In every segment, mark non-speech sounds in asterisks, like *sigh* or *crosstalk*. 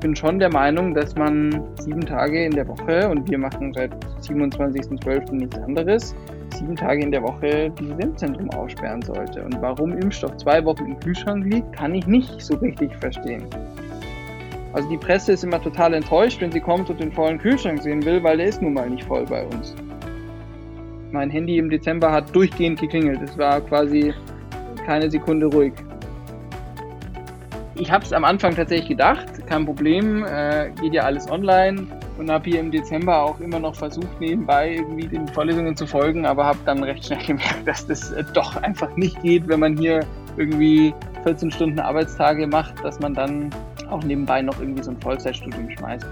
bin schon der Meinung, dass man sieben Tage in der Woche, und wir machen seit 27.12. nichts anderes, sieben Tage in der Woche dieses Impfzentrum aussperren sollte. Und warum Impfstoff zwei Wochen im Kühlschrank liegt, kann ich nicht so richtig verstehen. Also die Presse ist immer total enttäuscht, wenn sie kommt und den vollen Kühlschrank sehen will, weil der ist nun mal nicht voll bei uns. Mein Handy im Dezember hat durchgehend geklingelt. Es war quasi keine Sekunde ruhig. Ich habe es am Anfang tatsächlich gedacht, kein Problem, äh, geht ja alles online und habe hier im Dezember auch immer noch versucht, nebenbei irgendwie den Vorlesungen zu folgen, aber habe dann recht schnell *laughs* gemerkt, dass das äh, doch einfach nicht geht, wenn man hier irgendwie 14 Stunden Arbeitstage macht, dass man dann auch nebenbei noch irgendwie so ein Vollzeitstudium schmeißt.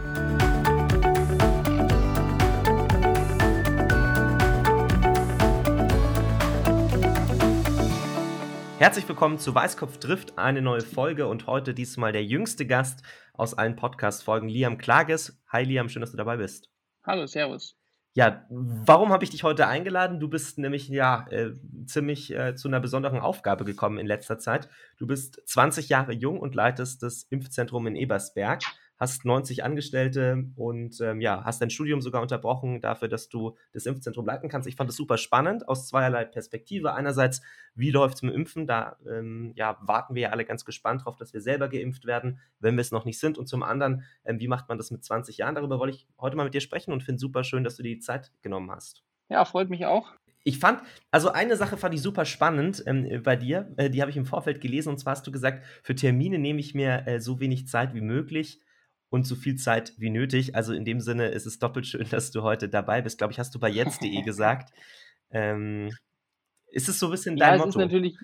Herzlich willkommen zu Weißkopf trifft, eine neue Folge und heute diesmal der jüngste Gast aus allen Podcast-Folgen, Liam Klages. Hi Liam, schön, dass du dabei bist. Hallo, Servus. Ja, warum habe ich dich heute eingeladen? Du bist nämlich ja äh, ziemlich äh, zu einer besonderen Aufgabe gekommen in letzter Zeit. Du bist 20 Jahre jung und leitest das Impfzentrum in Ebersberg hast 90 Angestellte und ähm, ja, hast dein Studium sogar unterbrochen dafür, dass du das Impfzentrum leiten kannst. Ich fand das super spannend aus zweierlei Perspektive. Einerseits, wie läuft es mit Impfen? Da ähm, ja, warten wir ja alle ganz gespannt drauf, dass wir selber geimpft werden, wenn wir es noch nicht sind. Und zum anderen, ähm, wie macht man das mit 20 Jahren? Darüber wollte ich heute mal mit dir sprechen und finde super schön, dass du dir die Zeit genommen hast. Ja, freut mich auch. Ich fand, also eine Sache fand ich super spannend ähm, bei dir, äh, die habe ich im Vorfeld gelesen und zwar hast du gesagt, für Termine nehme ich mir äh, so wenig Zeit wie möglich und so viel Zeit wie nötig. Also in dem Sinne ist es doppelt schön, *laughs* dass du heute dabei bist. Glaube ich, hast du bei jetzt.de *laughs* gesagt. Ähm, ist es so ein bisschen dein ja, es Motto? Ist natürlich,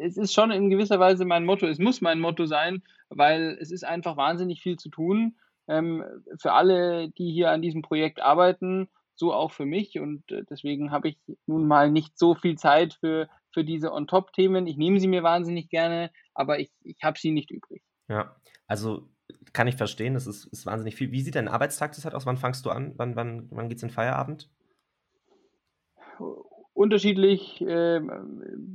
es ist schon in gewisser Weise mein Motto. Es muss mein Motto sein, weil es ist einfach wahnsinnig viel zu tun. Ähm, für alle, die hier an diesem Projekt arbeiten, so auch für mich. Und äh, deswegen habe ich nun mal nicht so viel Zeit für, für diese On-Top-Themen. Ich nehme sie mir wahnsinnig gerne, aber ich, ich habe sie nicht übrig. Ja, also kann ich verstehen, das ist, ist wahnsinnig viel. Wie sieht dein Arbeitstag halt aus? Wann fangst du an? Wann, wann, wann geht es in Feierabend? Unterschiedlich äh,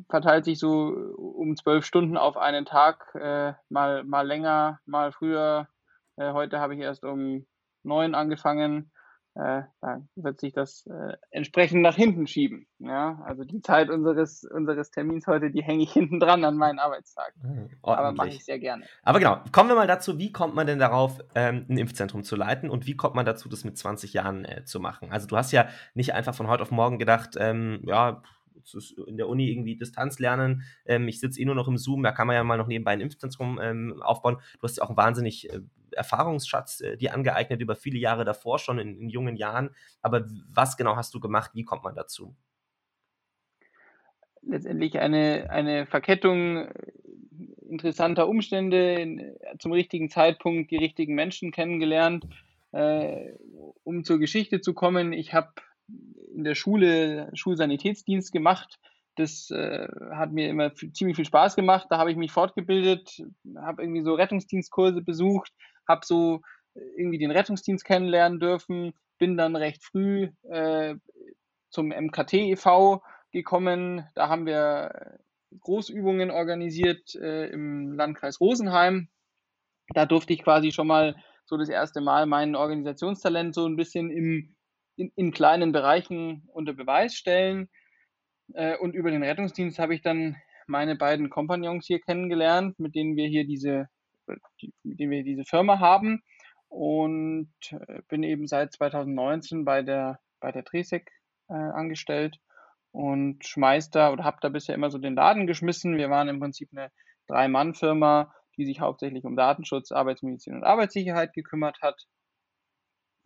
verteilt sich so um zwölf Stunden auf einen Tag, äh, mal, mal länger, mal früher. Äh, heute habe ich erst um neun angefangen äh, da wird sich das äh, entsprechend nach hinten schieben. Ja? Also die Zeit unseres, unseres Termins heute, die hänge ich hinten dran an meinen Arbeitstag. Mhm, Aber mache ich sehr gerne. Aber genau, kommen wir mal dazu, wie kommt man denn darauf, ähm, ein Impfzentrum zu leiten und wie kommt man dazu, das mit 20 Jahren äh, zu machen? Also du hast ja nicht einfach von heute auf morgen gedacht, ähm, ja, in der Uni irgendwie Distanz lernen. Ähm, ich sitze eh nur noch im Zoom, da kann man ja mal noch nebenbei ein Impfzentrum ähm, aufbauen. Du hast ja auch einen wahnsinnig äh, Erfahrungsschatz äh, dir angeeignet über viele Jahre davor, schon in, in jungen Jahren. Aber was genau hast du gemacht? Wie kommt man dazu? Letztendlich eine, eine Verkettung äh, interessanter Umstände, zum richtigen Zeitpunkt die richtigen Menschen kennengelernt. Äh, um zur Geschichte zu kommen, ich habe in der Schule Schulsanitätsdienst gemacht. Das äh, hat mir immer ziemlich viel Spaß gemacht. Da habe ich mich fortgebildet, habe irgendwie so Rettungsdienstkurse besucht, habe so irgendwie den Rettungsdienst kennenlernen dürfen, bin dann recht früh äh, zum MKT e.V. gekommen. Da haben wir Großübungen organisiert äh, im Landkreis Rosenheim. Da durfte ich quasi schon mal so das erste Mal mein Organisationstalent so ein bisschen im in, in kleinen Bereichen unter Beweis stellen. Äh, und über den Rettungsdienst habe ich dann meine beiden Kompagnons hier kennengelernt, mit denen wir hier diese, die, denen wir diese Firma haben. Und äh, bin eben seit 2019 bei der, bei der Tresec äh, angestellt und schmeiß da oder habe da bisher immer so den Laden geschmissen. Wir waren im Prinzip eine Drei-Mann-Firma, die sich hauptsächlich um Datenschutz, Arbeitsmedizin und Arbeitssicherheit gekümmert hat.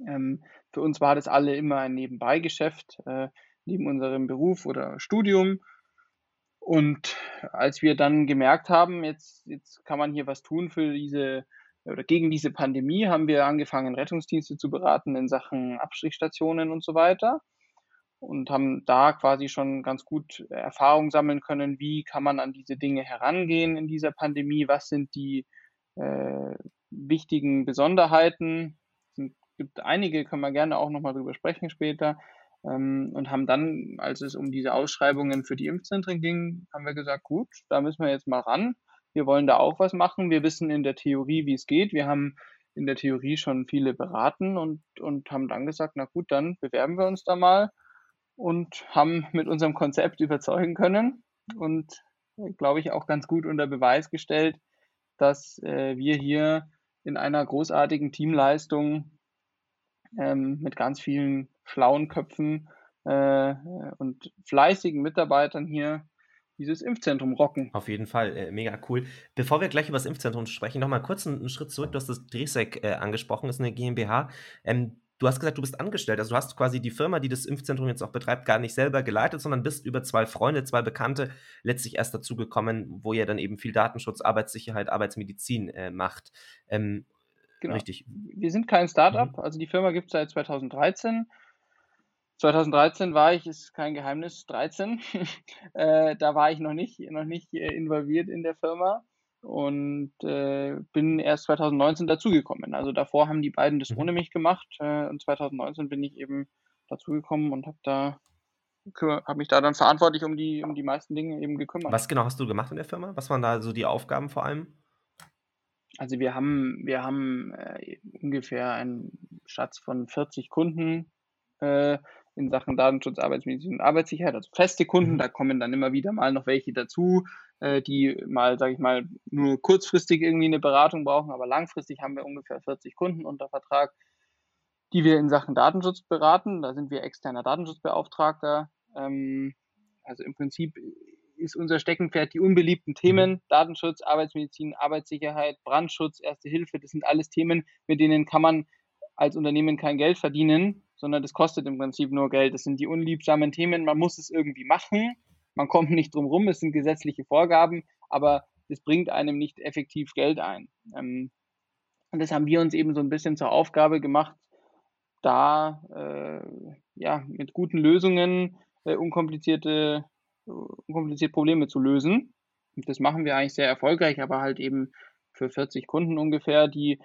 Ähm, für uns war das alle immer ein Nebenbeigeschäft, äh, neben unserem Beruf oder Studium. Und als wir dann gemerkt haben, jetzt, jetzt kann man hier was tun für diese oder gegen diese Pandemie, haben wir angefangen, Rettungsdienste zu beraten in Sachen Abstrichstationen und so weiter. Und haben da quasi schon ganz gut Erfahrung sammeln können, wie kann man an diese Dinge herangehen in dieser Pandemie, was sind die äh, wichtigen Besonderheiten, gibt einige, können wir gerne auch nochmal drüber sprechen später. Ähm, und haben dann, als es um diese Ausschreibungen für die Impfzentren ging, haben wir gesagt, gut, da müssen wir jetzt mal ran. wir wollen da auch was machen. Wir wissen in der Theorie, wie es geht. Wir haben in der Theorie schon viele beraten und, und haben dann gesagt, na gut, dann bewerben wir uns da mal und haben mit unserem Konzept überzeugen können und, glaube ich, auch ganz gut unter Beweis gestellt, dass äh, wir hier in einer großartigen Teamleistung ähm, mit ganz vielen schlauen Köpfen äh, und fleißigen Mitarbeitern hier dieses Impfzentrum rocken. Auf jeden Fall, äh, mega cool. Bevor wir gleich über das Impfzentrum sprechen, nochmal kurz einen, einen, Schritt zurück. Du hast das Dresek äh, angesprochen, ist eine GmbH. Ähm, du hast gesagt, du bist angestellt. Also du hast quasi die Firma, die das Impfzentrum jetzt auch betreibt, gar nicht selber geleitet, sondern bist über zwei Freunde, zwei Bekannte letztlich erst dazu gekommen, wo ihr dann eben viel Datenschutz, Arbeitssicherheit, Arbeitsmedizin äh, macht. Ähm, genau. Richtig. Wir sind kein Startup, mhm. also die Firma gibt es seit 2013. 2013 war ich, ist kein Geheimnis, 13. *laughs* äh, da war ich noch nicht, noch nicht äh, involviert in der Firma und äh, bin erst 2019 dazugekommen. Also davor haben die beiden das mhm. ohne mich gemacht äh, und 2019 bin ich eben dazugekommen und habe da habe mich da dann verantwortlich um die um die meisten Dinge eben gekümmert. Was genau hast du gemacht in der Firma? Was waren da so die Aufgaben vor allem? Also wir haben wir haben äh, ungefähr einen Schatz von 40 Kunden äh, in Sachen Datenschutz, Arbeitsmedizin und Arbeitssicherheit, also feste Kunden. Mhm. Da kommen dann immer wieder mal noch welche dazu, äh, die mal, sage ich mal, nur kurzfristig irgendwie eine Beratung brauchen, aber langfristig haben wir ungefähr 40 Kunden unter Vertrag, die wir in Sachen Datenschutz beraten. Da sind wir externer Datenschutzbeauftragter. Ähm, also im Prinzip ist unser Steckenpferd die unbeliebten Themen, mhm. Datenschutz, Arbeitsmedizin, Arbeitssicherheit, Brandschutz, Erste Hilfe. Das sind alles Themen, mit denen kann man als Unternehmen kein Geld verdienen, sondern das kostet im Prinzip nur Geld. Das sind die unliebsamen Themen, man muss es irgendwie machen, man kommt nicht drum rum, es sind gesetzliche Vorgaben, aber das bringt einem nicht effektiv Geld ein. Ähm, und das haben wir uns eben so ein bisschen zur Aufgabe gemacht, da äh, ja, mit guten Lösungen äh, unkomplizierte, unkomplizierte Probleme zu lösen. Und das machen wir eigentlich sehr erfolgreich, aber halt eben für 40 Kunden ungefähr, die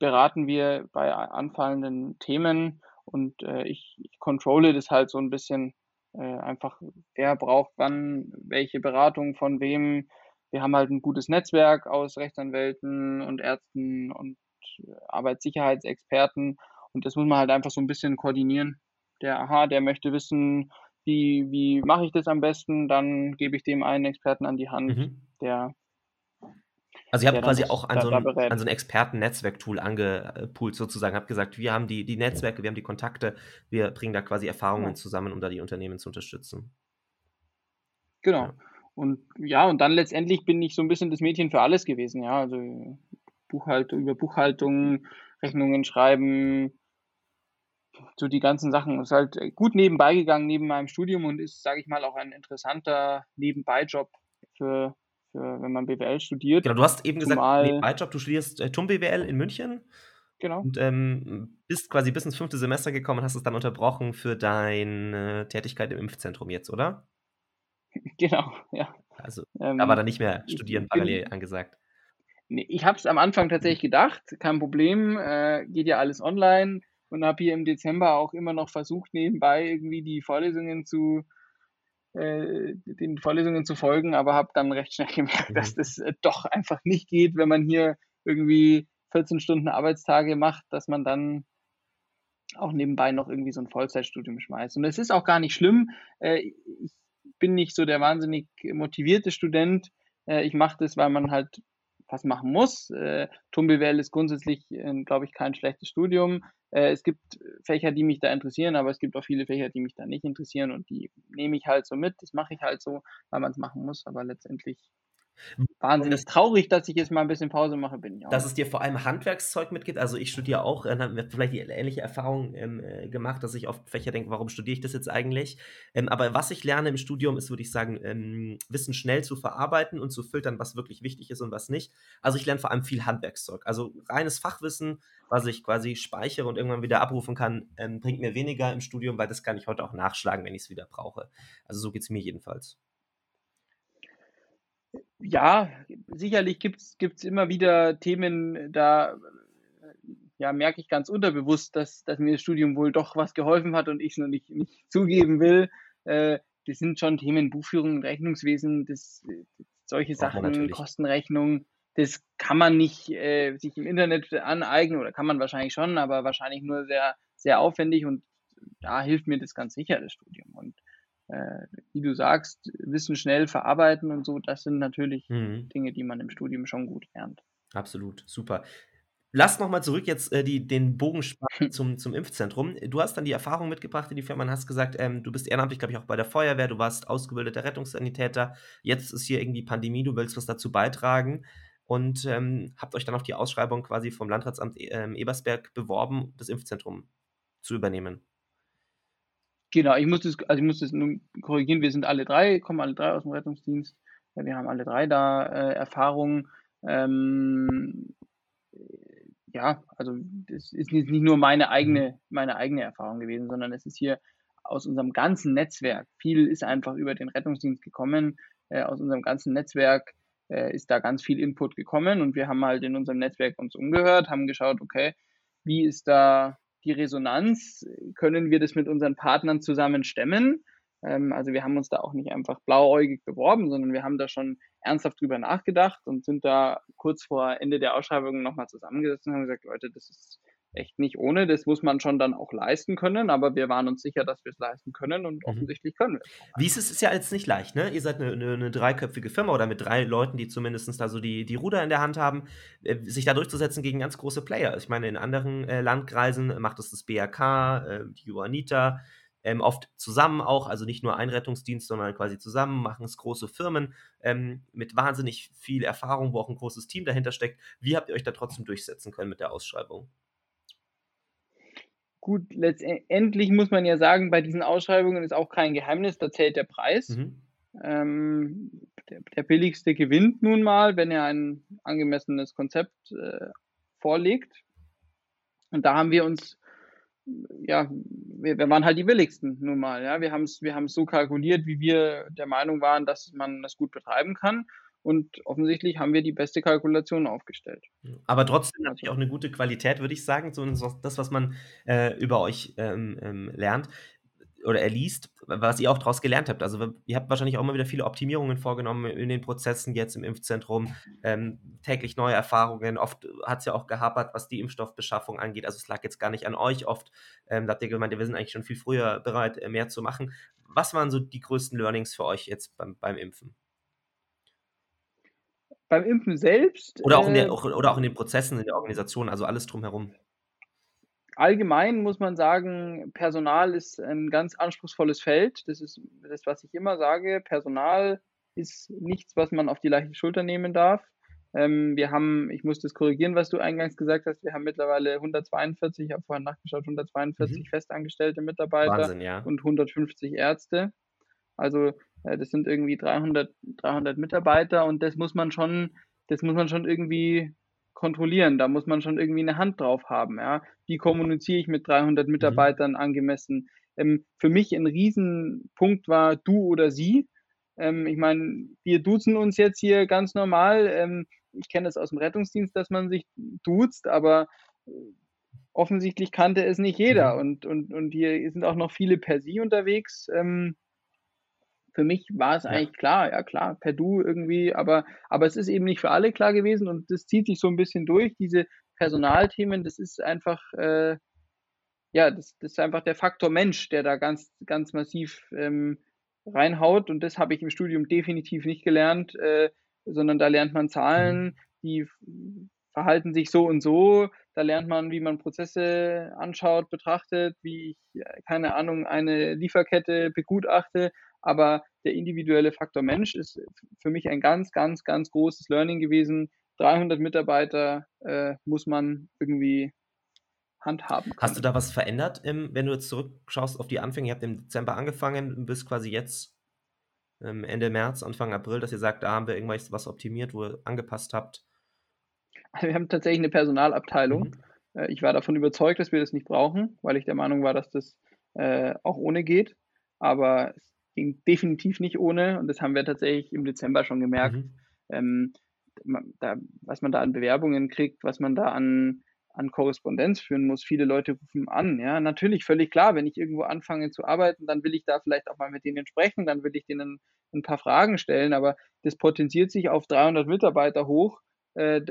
beraten wir bei anfallenden Themen und äh, ich, ich controle das halt so ein bisschen äh, einfach, wer braucht wann welche Beratung von wem. Wir haben halt ein gutes Netzwerk aus Rechtsanwälten und Ärzten und Arbeitssicherheitsexperten und das muss man halt einfach so ein bisschen koordinieren. Der, aha, der möchte wissen, wie, wie mache ich das am besten, dann gebe ich dem einen Experten an die Hand, mhm. der also ihr habt quasi auch an so, ein, an so ein Experten-Netzwerk-Tool angepoolt sozusagen, habt gesagt, wir haben die, die Netzwerke, wir haben die Kontakte, wir bringen da quasi Erfahrungen ja. zusammen, um da die Unternehmen zu unterstützen. Genau. Ja. Und ja, und dann letztendlich bin ich so ein bisschen das Mädchen für alles gewesen, ja. Also Buchhaltung, über Buchhaltung, Rechnungen schreiben, so die ganzen Sachen. Ist halt gut nebenbei gegangen neben meinem Studium und ist, sage ich mal, auch ein interessanter Nebenbeijob für, wenn man BWL studiert. Genau, du hast eben gesagt, Nebenbeijob, du studierst äh, TUM BWL in München. Genau. Und ähm, bist quasi bis ins fünfte Semester gekommen und hast es dann unterbrochen für deine Tätigkeit im Impfzentrum jetzt, oder? *laughs* Genau, ja. Also, ähm, aber dann nicht mehr studieren parallel bin, angesagt. Nee, ich habe es am Anfang tatsächlich gedacht, kein Problem, äh, geht ja alles online und habe hier im Dezember auch immer noch versucht, nebenbei irgendwie die Vorlesungen zu, äh, den Vorlesungen zu folgen, aber habe dann recht schnell *laughs* gemerkt, mhm. dass das äh, doch einfach nicht geht, wenn man hier irgendwie 14 Stunden Arbeitstage macht, dass man dann auch nebenbei noch irgendwie so ein Vollzeitstudium schmeißt. Und es ist auch gar nicht schlimm. Äh, ich bin nicht so der wahnsinnig motivierte Student. Ich mache das, weil man halt was machen muss. Äh, ist grundsätzlich, glaube ich, kein schlechtes Studium. Äh, es gibt Fächer, die mich da interessieren, aber es gibt auch viele Fächer, die mich da nicht interessieren und die nehme ich halt so mit. Das mache ich halt so, weil man es machen muss, aber letztendlich Wahnsinnig traurig, dass ich jetzt mal ein bisschen Pause mache, bin ich auch. Dass es dir vor allem Handwerkszeug mitgibt. Also ich studiere auch, äh, habe vielleicht die ähnliche Erfahrung ähm, äh, gemacht, dass ich oft Fächer denke, warum studiere ich das jetzt eigentlich? Ähm, aber was ich lerne im Studium ist, würde ich sagen, ähm, Wissen schnell zu verarbeiten und zu filtern, was wirklich wichtig ist und was nicht. Also ich lerne vor allem viel Handwerkszeug. Also reines Fachwissen, was ich quasi speichere und irgendwann wieder abrufen kann, ähm, bringt mir weniger im Studium, weil das kann ich heute auch nachschlagen, wenn ich es wieder brauche. Also so geht es mir jedenfalls ja, sicherlich gibt es immer wieder Themen, da ja, merke ich ganz unterbewusst, dass, dass mir das Studium wohl doch was geholfen hat und ich es noch nicht, nicht zugeben will. Äh, das sind schon Themen Buchführung und Rechnungswesen, das, solche Sachen, Kostenrechnung, das kann man nicht äh, sich im Internet aneignen oder kann man wahrscheinlich schon, aber wahrscheinlich nur sehr, sehr aufwendig und da hilft mir das ganz sicher, das Studium. Und äh, wie du sagst, Wissen schnell verarbeiten und so, das sind natürlich mhm. Dinge, die man im Studium schon gut lernt. Absolut, super. Lass nochmal zurück jetzt äh, die, den Bogen spannen zum, zum Impfzentrum. Du hast dann die Erfahrung mitgebracht in die Firma und hast gesagt, ähm, du bist ehrenamtlich, glaube ich, auch bei der Feuerwehr, du warst ausgebildeter Rettungssanitäter, jetzt ist hier irgendwie Pandemie, du willst was dazu beitragen und ähm, habt euch dann auf die Ausschreibung quasi vom Landratsamt ähm, Ebersberg beworben, das Impfzentrum zu übernehmen. Genau, ich muss das, also ich muss das nur korrigieren, wir sind alle drei, kommen alle drei aus dem Rettungsdienst. Wir haben alle drei da äh, Erfahrung. Ähm, ja, also das ist nicht nur meine eigene, mhm. meine eigene Erfahrung gewesen, sondern es ist hier aus unserem ganzen Netzwerk. Viel ist einfach über den Rettungsdienst gekommen. Äh, aus unserem ganzen Netzwerk äh, ist da ganz viel Input gekommen und wir haben halt in unserem Netzwerk uns umgehört, haben geschaut, okay, wie ist da die Resonanz? Können wir das mit unseren Partnern zusammen stemmen? Ähm, also wir haben uns da auch nicht einfach blauäugig beworben, sondern wir haben da schon ernsthaft drüber nachgedacht und sind da kurz vor Ende der Ausschreibung nochmal zusammengesetzt und haben gesagt, Leute, das ist echt nicht ohne. Das muss man schon dann auch leisten können, aber wir waren uns sicher, dass wir es leisten können und mhm. offensichtlich können wir es. Wie ist es? Ist ja jetzt nicht leicht, ne? Ihr seid eine, eine, eine, dreiköpfige Firma oder mit drei Leuten, die zumindest da so die, die Ruder in der Hand haben, äh, sich da durchzusetzen gegen ganz große Player. Ich meine, in anderen äh, Landkreisen macht es das BRK, äh, die Juanita, ähm, oft zusammen auch, also nicht nur ein Rettungsdienst, sondern quasi zusammen, machen es große Firmen ähm, mit wahnsinnig viel Erfahrung, wo auch ein großes Team dahinter steckt. Wie habt ihr euch da trotzdem durchsetzen können mit der Ausschreibung? Gut, letztendlich muss man ja sagen, bei diesen Ausschreibungen ist auch kein Geheimnis, da zählt der Preis. Mhm. Ähm, der, der, billigste gewinnt nun mal, wenn er ein angemessenes Konzept äh, vorlegt. Und da haben wir uns, ja, wir, wir waren halt die billigsten nun mal. Ja. Wir haben es wir so kalkuliert, wie wir der Meinung waren, dass man das gut betreiben kann. Und offensichtlich haben wir die beste Kalkulation aufgestellt. Aber trotzdem natürlich auch eine gute Qualität, würde ich sagen. So das, was man äh, über euch ähm, ähm, lernt oder erliest, was ihr auch daraus gelernt habt. Also ihr habt wahrscheinlich auch immer wieder viele Optimierungen vorgenommen in den Prozessen jetzt im Impfzentrum, ähm, täglich neue Erfahrungen. Oft hat es ja auch gehapert, was die Impfstoffbeschaffung angeht. Also es lag jetzt gar nicht an euch. Oft ähm, habt ihr gemeint, wir sind eigentlich schon viel früher bereit, äh, mehr zu machen. Was waren so die größten Learnings für euch jetzt beim, beim Impfen? Beim Impfen selbst. Oder auch, in der, äh, oder auch in den Prozessen, in der Organisation, also alles drumherum. Allgemein muss man sagen, Personal ist ein ganz anspruchsvolles Feld. Das ist das, was ich immer sage. Personal ist nichts, was man auf die leichte Schulter nehmen darf. Ähm, wir haben, ich muss das korrigieren, was du eingangs gesagt hast, wir haben mittlerweile 142, ich habe vorhin nachgeschaut, 142 mhm. festangestellte Mitarbeiter Wahnsinn, ja. und 150 Ärzte. Also das sind irgendwie 300, 300 Mitarbeiter und das muss man schon, das muss man schon irgendwie kontrollieren. Da muss man schon irgendwie eine Hand drauf haben. Ja? Wie kommuniziere ich mit 300 mhm. Mitarbeitern mhm. angemessen? Ähm, für mich ein Riesenpunkt war du oder sie. Ähm, ich meine, wir duzen uns jetzt hier ganz normal. Ähm, ich kenne das aus dem Rettungsdienst, dass man sich duzt, aber offensichtlich kannte es nicht jeder. Mhm. Und, und, und hier sind auch noch viele per Sie unterwegs. Ähm, für mich war es ja. eigentlich klar, ja klar, per Du irgendwie, aber, aber es ist eben nicht für alle klar gewesen und das zieht sich so ein bisschen durch, diese Personalthemen, das ist einfach, äh, ja, das, das ist einfach der Faktor Mensch, der da ganz, ganz massiv ähm, reinhaut und das habe ich im Studium definitiv nicht gelernt, äh, sondern da lernt man Zahlen, mhm. die verhalten sich so und so. Da lernt man, wie man Prozesse anschaut, betrachtet, wie ich, keine Ahnung, eine Lieferkette begutachte. Aber der individuelle Faktor Mensch ist für mich ein ganz, ganz, ganz großes Learning gewesen. 300 Mitarbeiter äh, muss man irgendwie handhaben. Können. Hast du da was verändert, im, wenn du jetzt zurückschaust auf die Anfänge? Ihr habt im Dezember angefangen, bis quasi jetzt ähm, Ende März, Anfang April, dass ihr sagt, da haben wir irgendwas was optimiert, wo ihr angepasst habt. Wir haben tatsächlich eine Personalabteilung. Mhm. Äh, ich war davon überzeugt, dass wir das nicht brauchen, weil ich der Meinung war, dass das äh, auch ohne geht. Aber es ging definitiv nicht ohne und das haben wir tatsächlich im Dezember schon gemerkt. Mhm. Ähm, da, was man da an Bewerbungen kriegt, was man da an, an Korrespondenz führen muss. Viele Leute rufen an. Ja, natürlich völlig klar. Wenn ich irgendwo anfange zu arbeiten, dann will ich da vielleicht auch mal mit denen sprechen, dann will ich denen ein paar Fragen stellen. Aber das potenziert sich auf 300 Mitarbeiter hoch. Äh,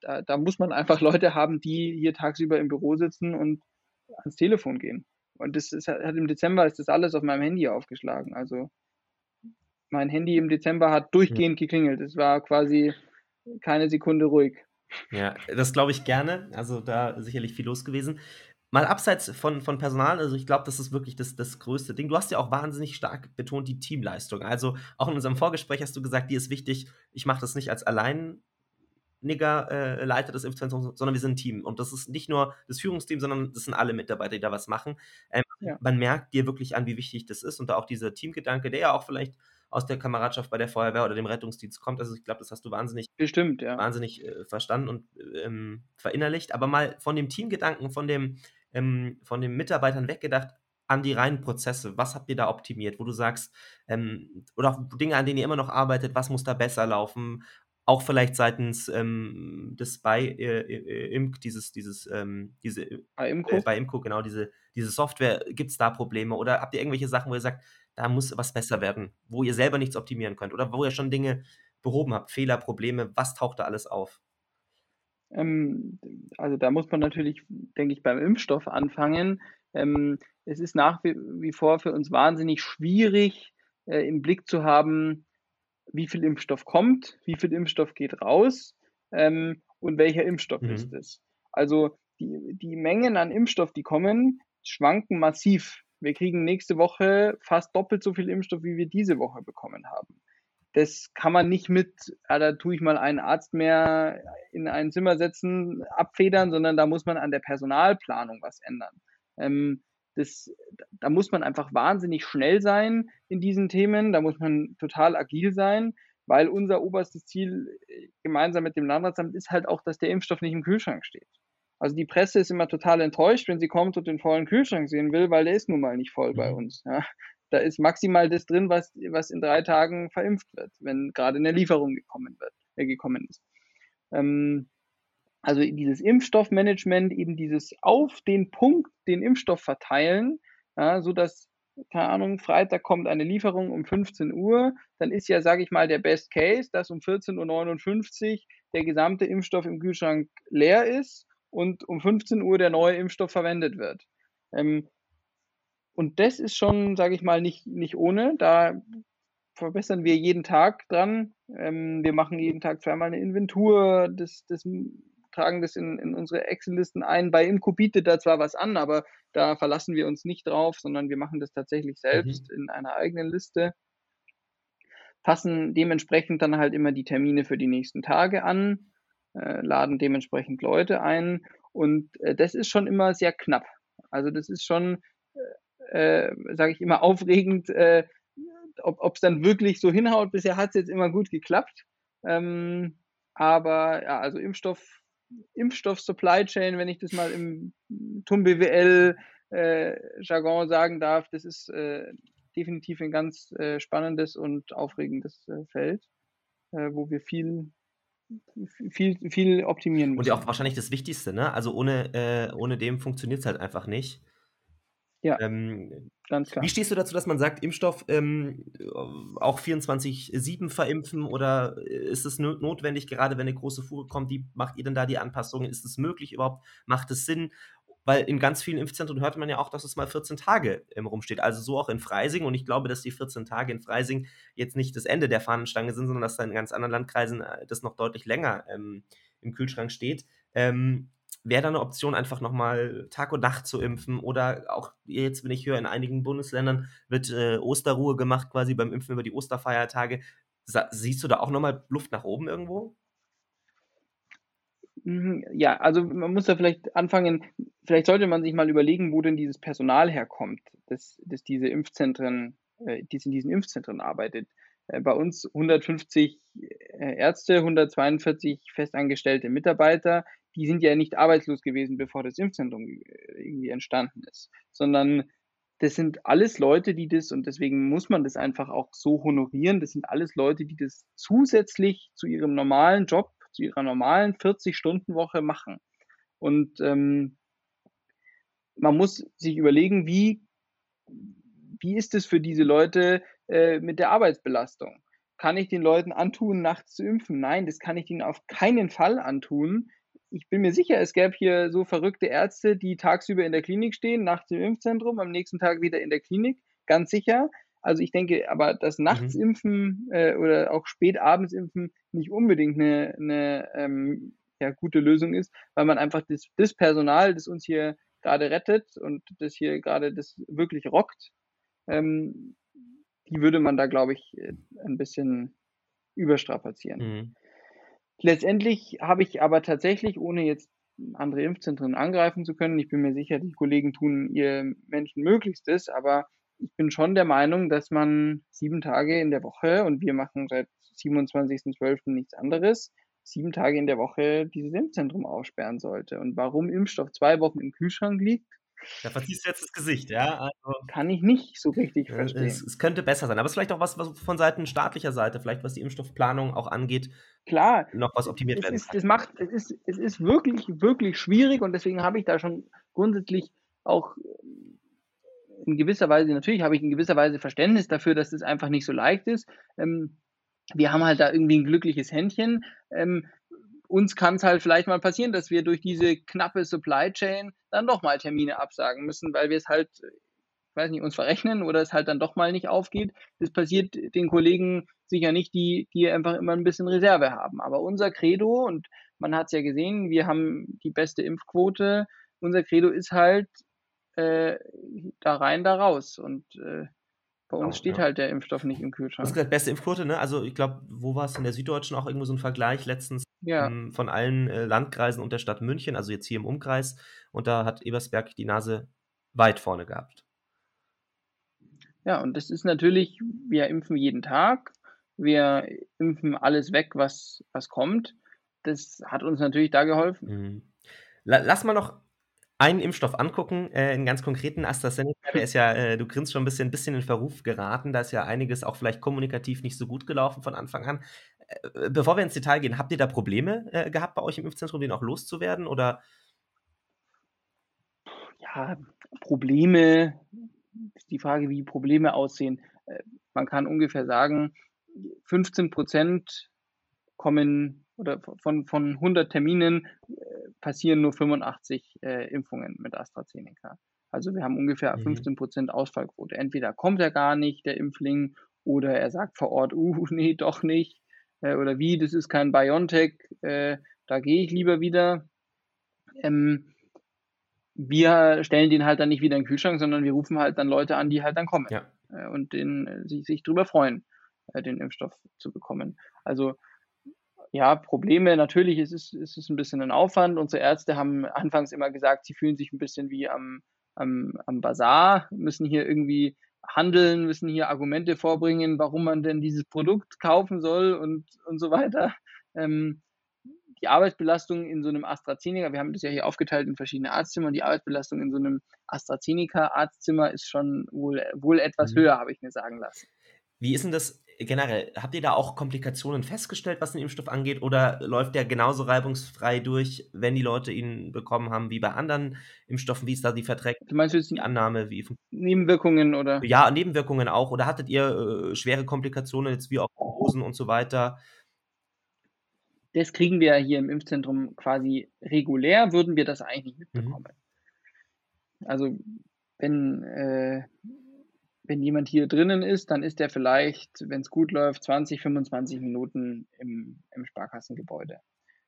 da, da muss man einfach Leute haben, die hier tagsüber im Büro sitzen und ans Telefon gehen. Und das ist, hat im Dezember ist das alles auf meinem Handy aufgeschlagen. Also mein Handy im Dezember hat durchgehend geklingelt. Es war quasi keine Sekunde ruhig. Ja, das glaube ich gerne. Also da sicherlich viel los gewesen. Mal abseits von, von Personal, also ich glaube, das ist wirklich das, das größte Ding. Du hast ja auch wahnsinnig stark betont die Teamleistung. Also auch in unserem Vorgespräch hast du gesagt, dir ist wichtig, ich mache das nicht als alleiniger äh, Leiter des Impfzentrums, sondern wir sind ein Team. Und das ist nicht nur das Führungsteam, sondern das sind alle Mitarbeiter, die da was machen. Ähm, ja. Man merkt dir wirklich an, wie wichtig das ist und da auch dieser Teamgedanke, der ja auch vielleicht aus der Kameradschaft bei der Feuerwehr oder dem Rettungsdienst kommt. Also ich glaube, das hast du wahnsinnig, Bestimmt, ja. wahnsinnig äh, verstanden und ähm, verinnerlicht. Aber mal von dem Teamgedanken, von dem, ähm, von den Mitarbeitern weggedacht, an die reinen Prozesse. Was habt ihr da optimiert, wo du sagst, ähm, oder Dinge, an denen ihr immer noch arbeitet, was muss da besser laufen? Auch vielleicht seitens ähm, des bei äh, äh, Imk, dieses, dieses, ähm, diese, bei Imco, äh, bei Imco genau, diese, diese Software, gibt es da Probleme? Oder habt ihr irgendwelche Sachen, wo ihr sagt, da muss was besser werden, wo ihr selber nichts optimieren könnt oder wo ihr schon Dinge behoben habt, Fehler, Probleme, was taucht da alles auf? Ähm, also da muss man natürlich, denke ich, beim Impfstoff anfangen. Ähm, es ist nach wie, wie, vor für uns wahnsinnig schwierig, äh, im Blick zu haben, wie viel Impfstoff kommt, wie viel Impfstoff geht raus ähm, und welcher Impfstoff mhm. ist es. Also die, die Mengen an Impfstoff, die kommen, schwanken massiv wir kriegen nächste Woche fast doppelt so viel Impfstoff, wie wir diese Woche bekommen haben. Das kann man nicht mit, ja, da tue ich mal einen Arzt mehr in ein Zimmer setzen, abfedern, sondern da muss man an der Personalplanung was ändern. Ähm, das, da muss man einfach wahnsinnig schnell sein in diesen Themen, da muss man total agil sein, weil unser oberstes Ziel äh, gemeinsam mit dem Landratsamt ist halt auch, dass der Impfstoff nicht im Kühlschrank steht. Also die Presse ist immer total enttäuscht, wenn sie kommt und den vollen Kühlschrank sehen will, weil der ist nun mal nicht voll mhm. bei uns. Ja. Da ist maximal das drin, was, was in drei Tagen verimpft wird, wenn gerade eine Lieferung gekommen wird, äh, gekommen ist. Ähm, also dieses Impfstoffmanagement, eben dieses auf den Punkt den Impfstoff verteilen, ja, so dass keine Ahnung, Freitag kommt eine Lieferung um 15 Uhr, dann ist ja, sage ich mal, der Best Case, dass um 14.59 Uhr der gesamte Impfstoff im Kühlschrank leer ist und um 15 Uhr der neue Impfstoff verwendet wird. Ähm, und das ist schon, sage ich mal, nicht, nicht ohne. Da verbessern wir jeden Tag dran. Ähm, wir machen jeden Tag zweimal eine Inventur, das, das tragen das in, in unsere Excel-Listen ein. Bei Imco bietet da zwar was an, aber da verlassen wir uns nicht drauf, sondern wir machen das tatsächlich selbst mhm. in einer eigenen Liste. Passen dementsprechend dann halt immer die Termine für die nächsten Tage an äh, laden dementsprechend Leute ein und äh, das ist schon immer sehr knapp. Also das ist schon, äh, äh sage ich immer, aufregend, äh, ob es dann wirklich so hinhaut. Bisher hat es jetzt immer gut geklappt. Ähm, aber ja, also Impfstoff, Impfstoff Supply Chain, wenn ich das mal im TUM BWL äh, sagen darf, das ist äh, definitiv ein ganz äh, spannendes und aufregendes Feld, wo wir viel viel, viel optimieren müssen. Und ja auch wahrscheinlich das Wichtigste, ne? Also ohne, äh, ohne dem funktioniert es halt einfach nicht. Ja, ähm, ganz klar. Wie stehst du dazu, dass man sagt, Impfstoff ähm, auch 24-7 verimpfen oder ist es notwendig, gerade wenn eine große Fuhre kommt, wie macht ihr denn da die Anpassungen? Ist es möglich überhaupt? Macht es Sinn? weil in ganz vielen Impfzentren hört man ja auch, dass es mal 14 Tage im rumsteht. Also so auch in Freising. Und ich glaube, dass die 14 Tage in Freising jetzt nicht das Ende der Fahnenstange sind, sondern dass da in ganz anderen Landkreisen äh, das noch deutlich länger ähm, im Kühlschrank steht. Ähm, Wäre da eine Option, einfach nochmal Tag und Nacht zu impfen? Oder auch jetzt, wenn ich höre, in einigen Bundesländern wird äh, Osterruhe gemacht, quasi beim Impfen über die Osterfeiertage. Sa siehst du da auch nochmal Luft nach oben irgendwo? Mhm, ja, also man muss da vielleicht anfangen, vielleicht sollte man sich mal überlegen, wo denn dieses Personal herkommt, das, das diese Impfzentren, äh, die in diesen Impfzentren arbeitet. Äh, bei uns 150 äh, Ärzte, 142 festangestellte Mitarbeiter, die sind ja nicht arbeitslos gewesen, bevor das Impfzentrum irgendwie entstanden ist, sondern das sind alles Leute, die das, und deswegen muss man das einfach auch so honorieren, das sind alles Leute, die das zusätzlich zu ihrem normalen Job zu ihrer normalen 40-Stunden-Woche machen. Und ähm, man muss sich überlegen, wie, wie ist es für diese Leute äh, mit der Arbeitsbelastung? Kann ich den Leuten antun, nachts zu impfen? Nein, das kann ich ihnen auf keinen Fall antun. Ich bin mir sicher, es gäbe hier so verrückte Ärzte, die tagsüber in der Klinik stehen, nachts im Impfzentrum, am nächsten Tag wieder in der Klinik, ganz sicher. Also ich denke aber, dass mhm. impfen äh, oder auch spät abends impfen nicht unbedingt eine, eine ähm, ja, gute Lösung ist, weil man einfach das, das Personal, das uns hier gerade rettet und das hier gerade das wirklich rockt, ähm, die würde man da, glaube ich, äh, ein bisschen überstrapazieren. Mhm. Letztendlich habe ich aber tatsächlich, ohne jetzt andere Impfzentren angreifen zu können, ich bin mir sicher, die Kollegen tun ihr Menschen Möglichstes, aber ich bin schon der Meinung, dass man sieben Tage in der Woche, und wir machen seit 27.12. nichts anderes, sieben Tage in der Woche dieses Impfzentrum aufsperren sollte. Und warum Impfstoff zwei Wochen im Kühlschrank liegt, da verziehst du jetzt das Gesicht, ja? Also, kann ich nicht so richtig verstehen. Es, es, könnte besser sein, aber es ist vielleicht auch was, was von Seiten staatlicher Seite, vielleicht was die Impfstoffplanung auch angeht, klar noch was optimiert es werden ist, es macht es ist es ist wirklich wirklich schwierig und deswegen habe ich da schon grundsätzlich auch in gewisser Weise, natürlich habe ich in gewisser Weise Verständnis dafür, dass das einfach nicht so leicht ist. Ähm, wir haben halt da irgendwie ein glückliches Händchen. Ähm, uns kann es halt vielleicht mal passieren, dass wir durch diese knappe Supply Chain dann doch mal Termine absagen müssen, weil wir es halt, ich weiß nicht, uns verrechnen oder es halt dann doch mal nicht aufgeht. Das passiert den Kollegen sicher nicht, die, die einfach immer ein bisschen Reserve haben. Aber unser Credo, und man hat es ja gesehen, wir haben die beste Impfquote. Unser Credo ist halt, äh, da rein, da raus. Und äh, bei uns oh, steht ja. halt der Impfstoff nicht im Kühlschrank. Das ist gesagt, beste Impfquote, ne? Also ich glaube, wo war es in der Süddeutschen auch irgendwo so ein Vergleich letztens ja. ähm, von allen äh, Landkreisen und der Stadt München, also jetzt hier im Umkreis. Und da hat Ebersberg die Nase weit vorne gehabt. Ja, und das ist natürlich, wir impfen jeden Tag, wir impfen alles weg, was, was kommt. Das hat uns natürlich da geholfen. Mhm. Lass mal noch einen Impfstoff angucken, äh, einen ganz konkreten AstraZeneca, der ist ja, äh, du grinst schon ein bisschen, ein bisschen in Verruf geraten, da ist ja einiges auch vielleicht kommunikativ nicht so gut gelaufen von Anfang an. Äh, bevor wir ins Detail gehen, habt ihr da Probleme äh, gehabt bei euch im Impfzentrum, den auch loszuwerden oder? Ja, Probleme, ist die Frage, wie Probleme aussehen. Äh, man kann ungefähr sagen, 15 Prozent kommen oder von, von 100 Terminen äh, passieren nur 85 äh, Impfungen mit AstraZeneca. Also wir haben ungefähr 15 mhm. Prozent Ausfallquote. Entweder kommt er gar nicht, der Impfling, oder er sagt vor Ort, uh, *laughs* nee, doch nicht. Äh, oder wie, das ist kein BioNTech, äh, da gehe ich lieber wieder. Ähm, wir stellen den halt dann nicht wieder in den Kühlschrank, sondern wir rufen halt dann Leute an, die halt dann kommen ja. äh, und den, äh, sich, sich drüber freuen, den Impfstoff zu bekommen. Also ja, Probleme, natürlich ist es, ist es ein bisschen ein Aufwand. Unsere Ärzte haben anfangs immer gesagt, sie fühlen sich ein bisschen wie am, am, am Bazar, müssen hier irgendwie handeln, müssen hier Argumente vorbringen, warum man denn dieses Produkt kaufen soll und, und so weiter. Ähm, die Arbeitsbelastung in so einem AstraZeneca, wir haben das ja hier aufgeteilt in verschiedene Arztzimmer, und die Arbeitsbelastung in so einem AstraZeneca-Arztzimmer ist schon wohl, wohl etwas mhm. höher, habe ich mir sagen lassen. Wie ist denn das generell? Habt ihr da auch Komplikationen festgestellt, was den Impfstoff angeht, oder läuft der genauso reibungsfrei durch, wenn die Leute ihn bekommen haben, wie bei anderen Impfstoffen? Wie ist da die Verträglichkeit? Du meinst jetzt die Annahme? Wie Nebenwirkungen oder? Ja, Nebenwirkungen auch. Oder hattet ihr äh, schwere Komplikationen, jetzt wie auch Hosen und so weiter? Das kriegen wir hier im Impfzentrum quasi regulär, würden wir das eigentlich nicht mitbekommen. Mhm. Also wenn äh, wenn jemand hier drinnen ist, dann ist er vielleicht, wenn es gut läuft, 20, 25 Minuten im, im Sparkassengebäude.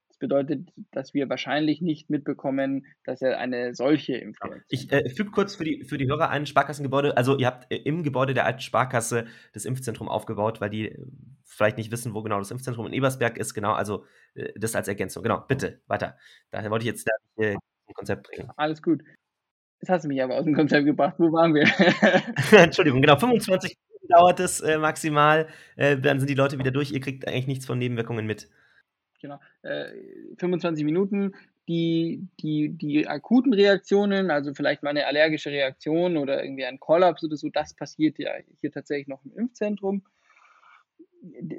Das bedeutet, dass wir wahrscheinlich nicht mitbekommen, dass er eine solche Impfung hat. Ich äh, füge kurz für die, für die Hörer ein Sparkassengebäude. Also ihr habt äh, im Gebäude der alten Sparkasse das Impfzentrum aufgebaut, weil die äh, vielleicht nicht wissen, wo genau das Impfzentrum in Ebersberg ist. Genau, also äh, das als Ergänzung. Genau, bitte, weiter. Daher wollte ich jetzt äh, ein Konzept bringen. Alles gut. Jetzt hast du mich aber aus dem Konzept gebracht. Wo waren wir? *laughs* *laughs* Entschuldigung, genau. 25 Minuten dauert es äh, maximal. Äh, dann sind die Leute wieder durch. Ihr kriegt eigentlich nichts von Nebenwirkungen mit. Genau. Äh, 25 Minuten. Die, die, die akuten Reaktionen, also vielleicht mal eine allergische Reaktion oder irgendwie ein Kollaps oder so, das passiert ja hier tatsächlich noch im Impfzentrum.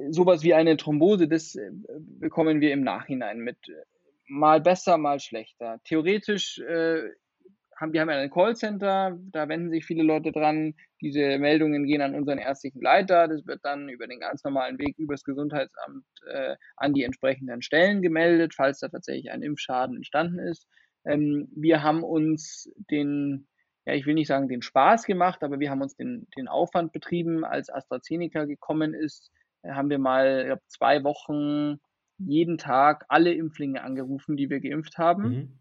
Sowas wie eine Thrombose, das äh, bekommen wir im Nachhinein mit mal besser, mal schlechter. Theoretisch äh, haben wir haben ja ein Callcenter, da wenden sich viele Leute dran. Diese Meldungen gehen an unseren ärztlichen Leiter. Das wird dann über den ganz normalen Weg übers Gesundheitsamt äh, an die entsprechenden Stellen gemeldet, falls da tatsächlich ein Impfschaden entstanden ist. Ähm, wir haben uns den, ja, ich will nicht sagen den Spaß gemacht, aber wir haben uns den, den Aufwand betrieben, als AstraZeneca gekommen ist, äh, haben wir mal ich glaub, zwei Wochen jeden Tag alle Impflinge angerufen, die wir geimpft haben mhm.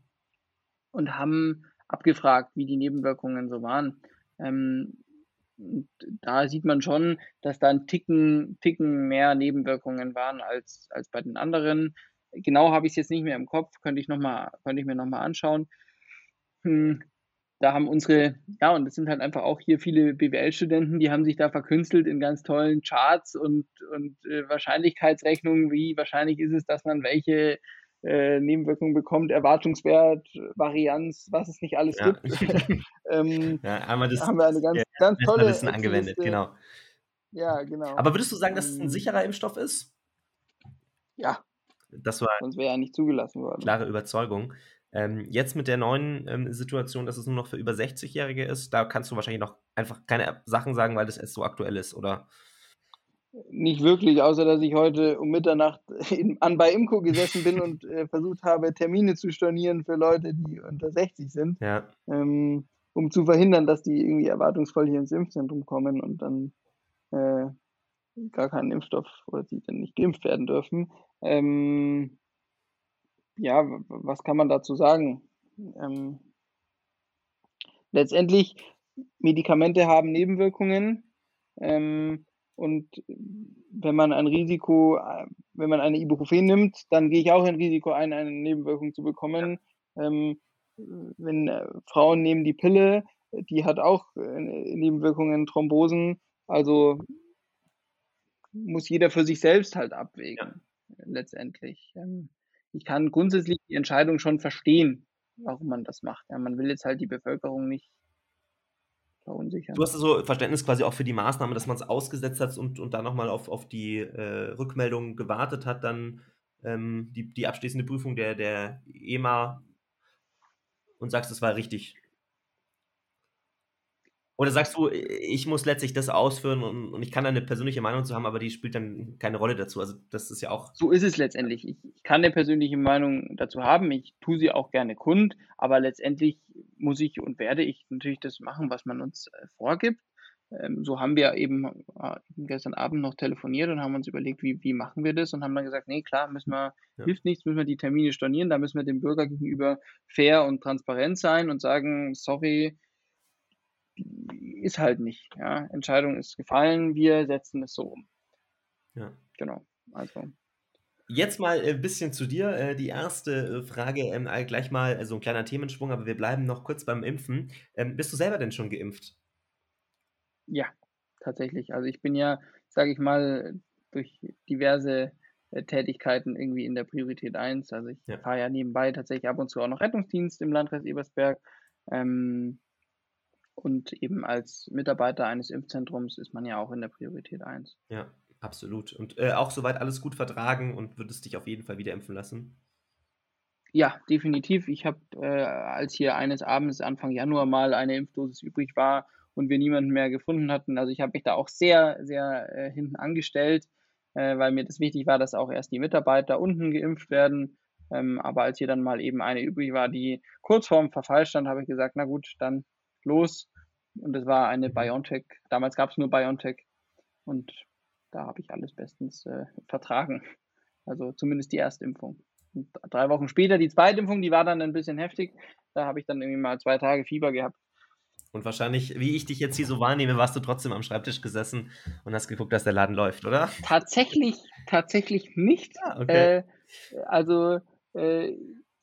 und haben abgefragt, wie die Nebenwirkungen so waren. Ähm, da sieht man schon, dass da ein Ticken, Ticken mehr Nebenwirkungen waren als, als bei den anderen. Genau habe ich es jetzt nicht mehr im Kopf, könnte ich, noch mal, könnte ich mir nochmal anschauen. Hm, da haben unsere, ja, und das sind halt einfach auch hier viele BWL-Studenten, die haben sich da verkünstelt in ganz tollen Charts und, und äh, Wahrscheinlichkeitsrechnungen, wie wahrscheinlich ist es, dass man welche äh, Nebenwirkungen bekommt, Erwartungswert, Varianz, was es nicht alles ja. gibt. *laughs* *laughs* ähm, ja, einmal das, haben wir eine ganz, ja, ganz tolle Wissen angewendet, genau. Ja, genau. Aber würdest du sagen, dass es ein ähm, sicherer Impfstoff ist? Ja. Das war Sonst wäre er nicht zugelassen worden. Klare Überzeugung. Ähm, jetzt mit der neuen ähm, Situation, dass es nur noch für über 60-Jährige ist, da kannst du wahrscheinlich noch einfach keine Sachen sagen, weil das erst so aktuell ist, oder? Nicht wirklich, außer dass ich heute um Mitternacht *laughs* in, an bei Imco gesessen bin und äh, versucht habe, Termine zu stornieren für Leute, die unter 60 sind, ja. ähm, um zu verhindern, dass die irgendwie erwartungsvoll hier ins Impfzentrum kommen und dann äh, gar keinen Impfstoff oder sie dann nicht geimpft werden dürfen. Ähm, ja, was kann man dazu sagen? Ähm, letztendlich, Medikamente haben Nebenwirkungen. Ähm, und wenn man ein Risiko, wenn man eine Ibuprofen nimmt, dann gehe ich auch ein Risiko ein, eine Nebenwirkung zu bekommen. Ähm, wenn äh, Frauen nehmen die Pille, die hat auch äh, Nebenwirkungen, Thrombosen. Also muss jeder für sich selbst halt abwägen, ja. letztendlich. Ähm, ich kann grundsätzlich die Entscheidung schon verstehen, warum man das macht. Ja, man will jetzt halt die Bevölkerung nicht verunsichern. Du hast so Verständnis quasi auch für die Maßnahme, dass man es ausgesetzt hat und, und dann nochmal auf, auf die äh, Rückmeldung gewartet hat, dann ähm, die, die abschließende Prüfung der, der EMA und sagst, es war richtig. Oder sagst du, ich muss letztlich das ausführen und, und ich kann da eine persönliche Meinung zu haben, aber die spielt dann keine Rolle dazu. Also das ist ja auch. So ist es letztendlich. Ich, ich kann eine persönliche Meinung dazu haben. Ich tue sie auch gerne kund, aber letztendlich muss ich und werde ich natürlich das machen, was man uns äh, vorgibt. Ähm, so haben wir eben äh, gestern Abend noch telefoniert und haben uns überlegt, wie, wie machen wir das und haben dann gesagt, nee, klar, müssen wir, ja. hilft nichts, müssen wir die Termine stornieren, da müssen wir dem Bürger gegenüber fair und transparent sein und sagen, sorry, ist halt nicht. Ja. Entscheidung ist gefallen, wir setzen es so um. Ja. Genau. Also. Jetzt mal ein bisschen zu dir. Äh, die erste äh, Frage, ähm, gleich mal äh, so ein kleiner Themenschwung, aber wir bleiben noch kurz beim Impfen. Ähm, bist du selber denn schon geimpft? Ja, tatsächlich. Also ich bin ja, sage ich mal, durch diverse Tätigkeiten irgendwie in der Priorität 1. Also ich ja. fahre ja nebenbei tatsächlich ab und zu auch noch Rettungsdienst im Landkreis Ebersberg. Ähm, und eben als Mitarbeiter eines Impfzentrums ist man ja auch in der Priorität 1. Ja, absolut. Und äh, auch soweit alles gut vertragen und würdest dich auf jeden Fall wieder impfen lassen? Ja, definitiv. Ich habe, äh, als hier eines Abends Anfang Januar mal eine Impfdosis übrig war und wir niemanden mehr gefunden hatten, also ich habe mich da auch sehr, sehr äh, hinten angestellt, äh, weil mir das wichtig war, dass auch erst die Mitarbeiter unten geimpft werden. Ähm, aber als hier dann mal eben eine übrig war, die kurz vorm Verfall stand, habe ich gesagt, na gut, dann los. Und es war eine BioNTech. Damals gab es nur BioNTech. Und da habe ich alles bestens äh, vertragen. Also zumindest die Erstimpfung. Und drei Wochen später die Zweitimpfung, die war dann ein bisschen heftig. Da habe ich dann irgendwie mal zwei Tage Fieber gehabt. Und wahrscheinlich, wie ich dich jetzt hier so wahrnehme, warst du trotzdem am Schreibtisch gesessen und hast geguckt, dass der Laden läuft, oder? Tatsächlich, tatsächlich nicht. Ah, okay. Äh, also äh,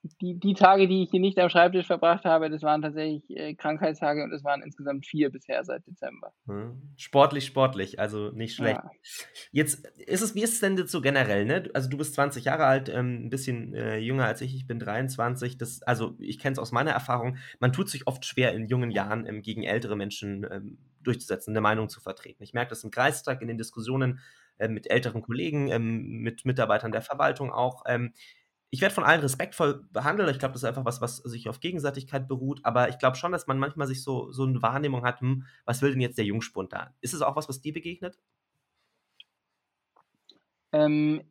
die, die Tage, die ich hier nicht am Schreibtisch verbracht habe, das waren tatsächlich äh, Krankheitstage und es waren insgesamt vier bisher seit Dezember. Hm. Sportlich, sportlich, also nicht schlecht. Ja. Jetzt ist es, wie ist es denn jetzt so generell, ne? Also du bist 20 Jahre alt, ähm, ein bisschen äh, jünger als ich, ich bin 23. Das, also ich kenne es aus meiner Erfahrung, man tut sich oft schwer in jungen Jahren ähm, gegen ältere Menschen ähm, durchzusetzen, eine Meinung zu vertreten. Ich merke das im Kreistag, in den Diskussionen äh, mit älteren Kollegen, ähm, mit Mitarbeitern der Verwaltung auch. Ich werde von allen respektvoll behandelt. Ich glaube, das ist einfach was, was sich auf Gegenseitigkeit beruht. Aber ich glaube schon, dass man manchmal sich so, so eine Wahrnehmung hat, hm, was will denn jetzt der Jungspund da? Ist es auch was, was dir begegnet? Ähm,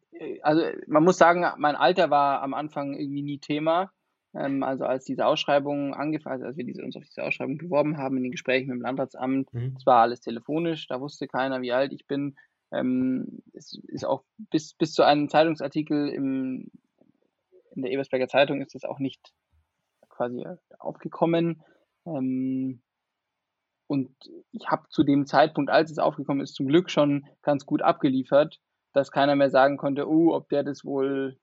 also man muss sagen, mein Alter war am Anfang irgendwie nie Thema. Ähm, also als diese Ausschreibung angefangen, also als wir diese, uns auf diese Ausschreibung beworben haben in den Gesprächen mit dem Landratsamt, mhm. das war alles telefonisch, da wusste keiner, wie alt ich bin. Ähm, es ist auch bis, bis zu einem Zeitungsartikel im, in der Ebersberger Zeitung ist das auch nicht quasi aufgekommen. Ähm, und ich habe zu dem Zeitpunkt, als es aufgekommen ist, zum Glück schon ganz gut abgeliefert, dass keiner mehr sagen konnte, oh, ob der das wohl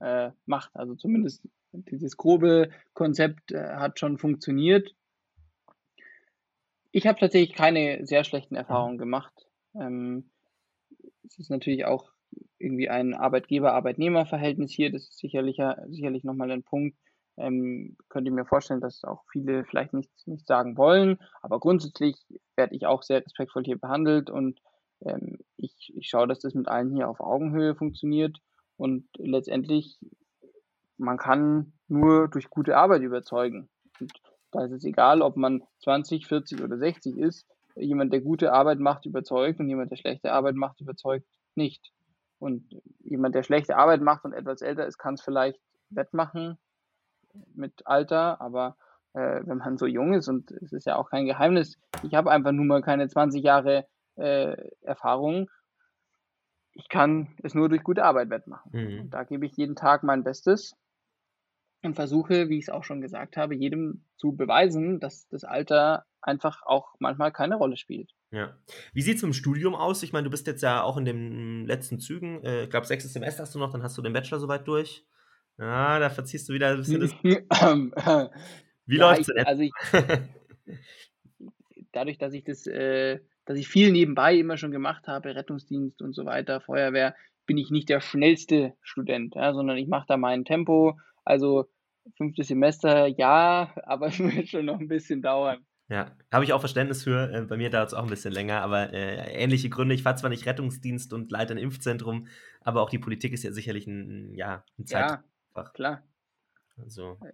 äh, macht. Also zumindest dieses grobe Konzept äh, hat schon funktioniert. Ich habe tatsächlich keine sehr schlechten Erfahrungen gemacht. Ähm, es ist natürlich auch irgendwie ein Arbeitgeber-Arbeitnehmer-Verhältnis hier. Das ist sicherlich, sicherlich nochmal ein Punkt. Ähm, könnt ihr mir vorstellen, dass auch viele vielleicht nicht, nicht sagen wollen. Aber grundsätzlich werde ich auch sehr respektvoll hier behandelt und ähm, ich, ich schaue, dass das mit allen hier auf Augenhöhe funktioniert. Und letztendlich, man kann nur durch gute Arbeit überzeugen. Und da ist es egal, ob man 20, 40 oder 60 ist. Jemand, der gute Arbeit macht, überzeugt und jemand, der schlechte Arbeit macht, überzeugt nicht. Und jemand, der schlechte Arbeit macht und etwas älter ist, kann es vielleicht wettmachen mit Alter, aber äh, wenn man so jung ist, und es ist ja auch kein Geheimnis, ich habe einfach nur mal keine 20 Jahre äh, Erfahrung ich kann es nur durch gute Arbeit wettmachen. Mhm. Da gebe ich jeden Tag mein Bestes und versuche, wie ich es auch schon gesagt habe, jedem zu beweisen, dass das Alter einfach auch manchmal keine Rolle spielt. Ja. Wie sieht es im Studium aus? Ich meine, du bist jetzt ja auch in den letzten Zügen. Äh, ich glaube, sechstes Semester hast du noch, dann hast du den Bachelor soweit durch. Ja, da verziehst du wieder ein bisschen das. *laughs* Wie ja, läuft es denn? Also ich, *laughs* dadurch, dass ich das äh, dass ich viel nebenbei immer schon gemacht habe, Rettungsdienst und so weiter, Feuerwehr, bin ich nicht der schnellste Student, ja, sondern ich mache da mein Tempo. Also fünftes Semester, ja, *laughs* aber es wird schon noch ein bisschen dauern. Ja, habe ich auch Verständnis für. Äh, bei mir dauert es auch ein bisschen länger, aber äh, ähnliche Gründe. Ich fahre zwar nicht Rettungsdienst und leite ein Impfzentrum, aber auch die Politik ist ja sicherlich ein, ja, ein Zeitfach. Ja, klar. Also. Äh,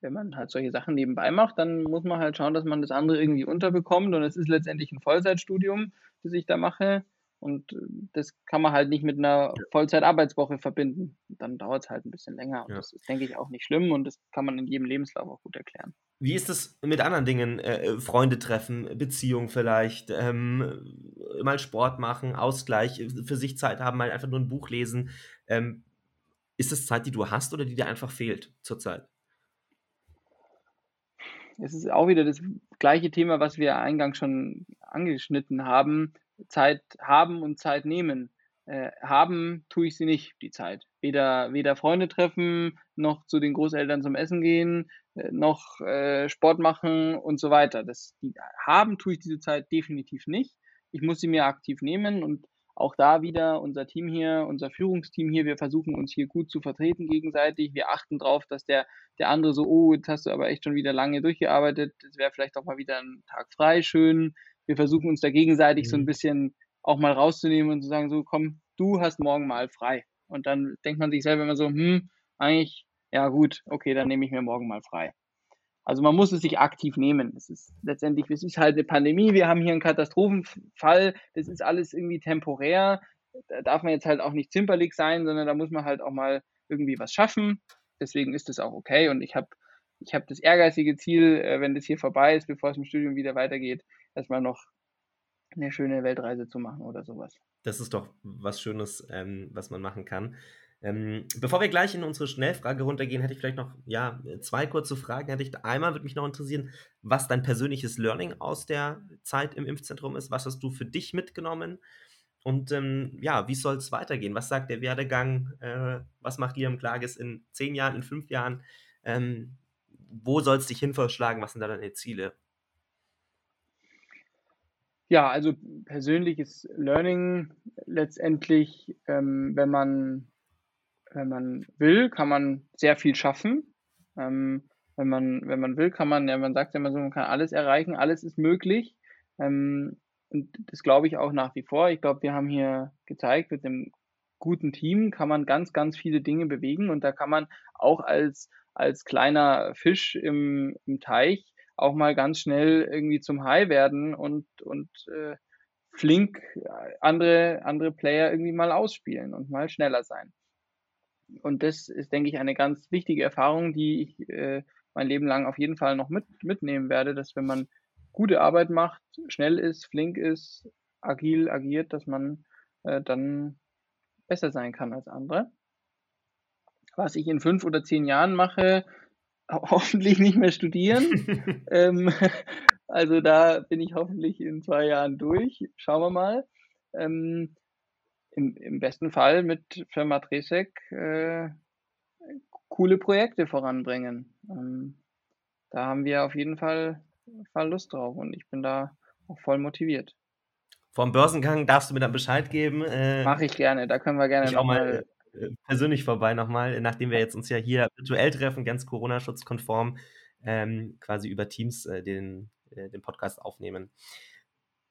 wenn man halt solche Sachen nebenbei macht, dann muss man halt schauen, dass man das andere irgendwie unterbekommt. Und es ist letztendlich ein Vollzeitstudium, das ich da mache. Und äh, das kann man halt nicht mit einer Vollzeitarbeitswoche verbinden. Dann dauert es halt ein bisschen länger. Und ja. das ist, denke ich, auch nicht schlimm und das kann man in jedem Lebenslauf auch gut erklären. Wie ist es mit anderen Dingen? Äh, Freunde treffen, Beziehung vielleicht, ähm, mal Sport machen, Ausgleich, für sich Zeit haben, mal einfach nur ein Buch lesen. Ähm, ist das Zeit, die du hast oder die dir einfach fehlt zurzeit? es ist auch wieder das gleiche Thema, was wir eingangs schon angeschnitten haben. Zeit haben und Zeit nehmen. Äh, haben tue ich sie nicht, die Zeit. Weder, weder Freunde treffen, noch zu den Großeltern zum Essen gehen, äh, noch äh, Sport machen und so weiter. Das, die, haben tue ich diese Zeit definitiv nicht. Ich muss sie mir aktiv nehmen und auch da wieder unser Team hier, unser Führungsteam hier, wir versuchen uns hier gut zu vertreten gegenseitig. Wir achten darauf, dass der, der andere so, oh, jetzt hast du aber echt schon wieder lange durchgearbeitet, es wäre vielleicht auch mal wieder ein Tag frei, schön. Wir versuchen uns da gegenseitig mhm. so ein mhm. bisschen auch mal rauszunehmen und zu sagen, so komm, du hast morgen mal frei. Und dann denkt man sich selber immer so, hm, eigentlich, ja gut, okay, dann nehme ich mir morgen mal frei. Also man muss es sich aktiv nehmen. Es ist letztendlich, es ist halt eine Pandemie, wir haben hier einen Katastrophenfall, das ist alles irgendwie temporär. Da darf man jetzt halt auch nicht zimperlich sein, sondern da muss man halt auch mal irgendwie was schaffen. Deswegen ist das auch okay. Und ich habe ich hab das ehrgeizige Ziel, äh, wenn das hier vorbei ist, bevor es im Studium wieder weitergeht, erstmal noch eine schöne Weltreise zu machen oder sowas. Das ist doch was Schönes, ähm, was man machen kann. Ähm, bevor wir gleich in unsere Schnellfrage runtergehen, hätte ich vielleicht noch ja, zwei kurze Fragen. Hätte ich, einmal würde mich noch interessieren, was dein persönliches Learning aus der Zeit im Impfzentrum ist. Was hast du für dich mitgenommen? Und ähm, ja, wie soll es weitergehen? Was sagt der Werdegang? Äh, was macht Liam Klages in zehn Jahren, in fünf Jahren? Ähm, wo soll es dich hin verschlagen? Was sind da deine Ziele? Ja, also persönliches Learning letztendlich, ähm, wenn man wenn man will, kann man sehr viel schaffen. Ähm, wenn man, wenn man will, kann man, ja, man sagt ja immer so, man kann alles erreichen, alles ist möglich. Ähm, und das glaube ich auch nach wie vor. Ich glaube, wir haben hier gezeigt mit dem guten Team kann man ganz, ganz viele Dinge bewegen und da kann man auch als, als kleiner Fisch im, im Teich auch mal ganz schnell irgendwie zum Hai werden und, und äh, flink andere, andere Player irgendwie mal ausspielen und mal schneller sein. Und das ist, denke ich, eine ganz wichtige Erfahrung, die ich äh, mein Leben lang auf jeden Fall noch mit, mitnehmen werde, dass wenn man gute Arbeit macht, schnell ist, flink ist, agil agiert, dass man äh, dann besser sein kann als andere. Was ich in fünf oder zehn Jahren mache, *laughs* hoffentlich nicht mehr studieren. *laughs* ähm, *laughs* also da bin ich hoffentlich in zwei Jahren durch. Schauen wir mal. Ähm, im, im, besten Fall mit Firma Tresek äh, coole Projekte voranbringen. Ähm, da haben wir auf jeden Fall, Fall Lust drauf und ich bin da auch voll motiviert. Vom Börsengang darfst du mir dann Bescheid geben. Äh, Mache ich gerne, da können wir gerne noch mal äh, persönlich vorbei nochmal, nachdem wir jetzt uns ja hier virtuell treffen, ganz Corona-schutzkonform, ähm, quasi über Teams äh, den, äh, den Podcast aufnehmen.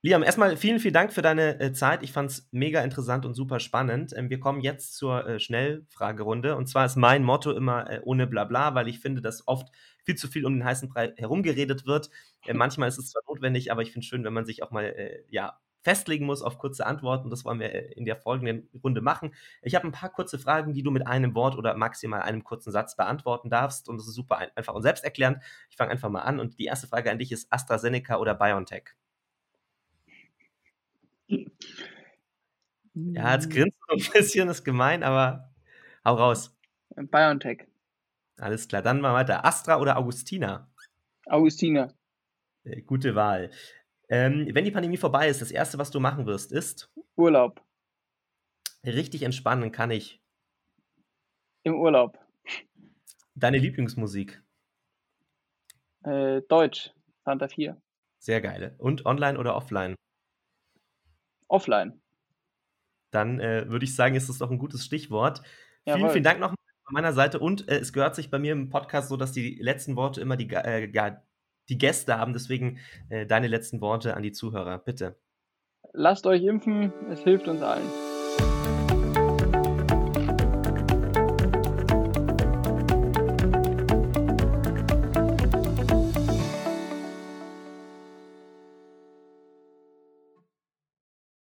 Liam, erstmal vielen, vielen Dank für deine äh, Zeit. Ich fand es mega interessant und super spannend. Ähm, wir kommen jetzt zur äh, Schnellfragerunde. Und zwar ist mein Motto immer äh, ohne Blabla, weil ich finde, dass oft viel zu viel um den heißen Brei herumgeredet wird. Äh, manchmal ist es zwar notwendig, aber ich finde es schön, wenn man sich auch mal ja, festlegen muss auf kurze Antworten. Das wollen wir äh, in der folgenden Runde machen. Ich habe ein paar kurze Fragen, die du mit einem Wort oder maximal einem kurzen Satz beantworten darfst. Und das ist super einfach und selbsterklärend. Ich fange einfach mal an. Und die erste Frage an dich ist AstraZeneca oder BioNTech? Ja, jetzt grinst du *laughs* ein bisschen, ist gemein, aber hau raus. BioNTech. Alles klar, dann mal weiter. Astra oder Augustina? Augustina. Äh, gute Wahl. Ähm, wenn die Pandemie vorbei ist, das Erste, was du machen wirst, ist? Urlaub. Richtig entspannen kann ich. Im Urlaub. Deine Lieblingsmusik? Äh, Deutsch, Santa 4. Sehr geil. Und online oder offline? Offline. Dann äh, würde ich sagen, ist das doch ein gutes Stichwort. Jawohl. Vielen, vielen Dank nochmal von meiner Seite. Und äh, es gehört sich bei mir im Podcast so, dass die letzten Worte immer die, äh, die Gäste haben. Deswegen äh, deine letzten Worte an die Zuhörer, bitte. Lasst euch impfen, es hilft uns allen.